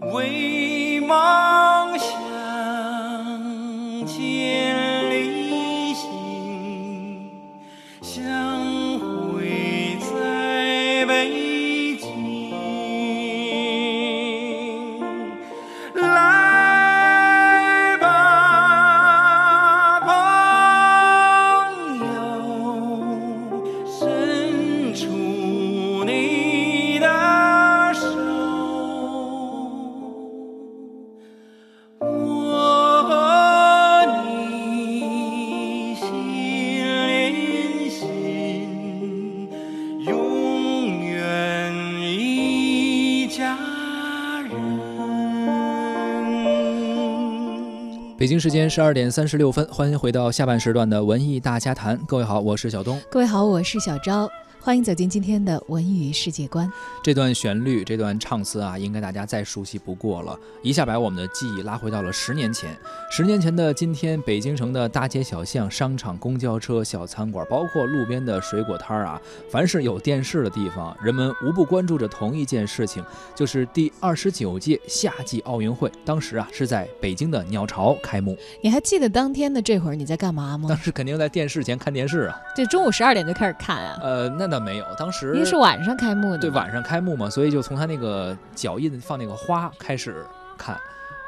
为梦想千里行北京时间十二点三十六分，欢迎回到下半时段的文艺大家谈。各位好，我是小东。各位好，我是小昭，欢迎走进今天的文娱世界观。这段旋律，这段唱词啊，应该大家再熟悉不过了，一下把我们的记忆拉回到了十年前。十年前的今天，北京城的大街小巷、商场、公交车、小餐馆，包括路边的水果摊儿啊，凡是有电视的地方，人们无不关注着同一件事情，就是第二十九届夏季奥运会。当时啊，是在北京的鸟巢开幕。你还记得当天的这会儿你在干嘛吗当？时肯定在电视前看电视啊。这中午十二点就开始看啊，呃，那倒没有，当时因为是晚上开幕的。对，晚上开幕嘛，所以就从他那个脚印放那个花开始看，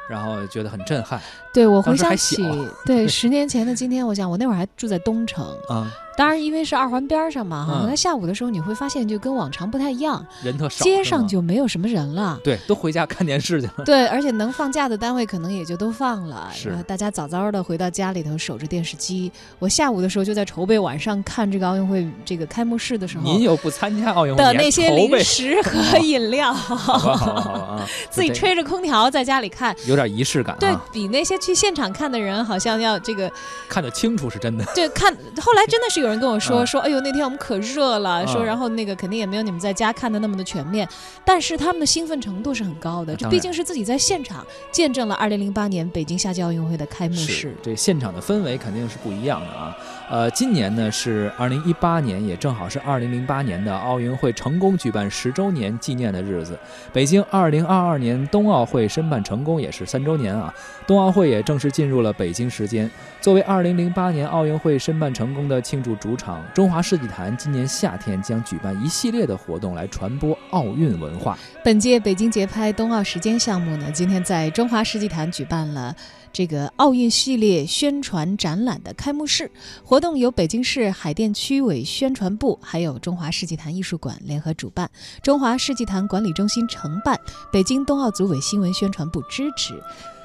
然后觉得很震撼对我回想起，对 十年前的今天，我想我那会儿还住在东城，啊，当然因为是二环边儿上嘛，哈、嗯那下午的时候你会发现就跟往常不太一样，人特少，街上就没有什么人了。对，都回家看电视去了。对，而且能放假的单位可能也就都放了，是大家早早的回到家里头守着电视机。我下午的时候就在筹备晚上看这个奥运会这个开幕式的时候您又不参加奥运会，的那些零食和饮料，好，好，好啊，自己吹着空调在家里看，有点仪式感对啊，比那些去现场看的人好像要这个，看得清楚是真的。对看。后来真的是有人跟我说嗯说，哎呦那天我们可热了，说嗯然后那个肯定也没有你们在家看的那么的全面，但是他们的兴奋程度是很高的，这毕竟是自己在现场见证了2008年北京夏季奥运会的开幕式。这现场的氛围肯定是不一样的啊。呃，今年呢是二零一八年，也正好是二零零八年的奥运会成功举办十周年纪念的日子。北京二零二二年冬奥会申办成功也是三周年啊。冬奥会也正式进入了北京时间。作为二零零八年奥运会申办成功的庆祝主场，中华世纪坛今年夏天将举办一系列的活动来传播奥运文化。本届北京节拍冬奥时间项目呢，今天在中华世纪坛举办了这个奥运系列宣传展览的开幕式。活动由北京市海淀区委宣传部还有中华世纪坛艺术馆联合主办，中华世纪坛管理中心承办，北京冬奥组委新闻宣传部支持。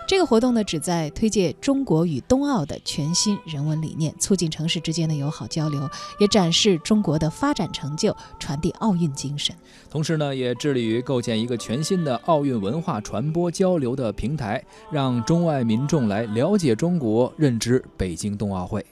这个活动呢，旨在推介中国与冬奥的全新人文理念，促进城市之间的友好交流，也展示中国的发展成就，传递奥运精神。同时呢，也致力于构建一个全新的奥运文化传播交流的平台，让中外民众来了解中国，认知北京冬奥会。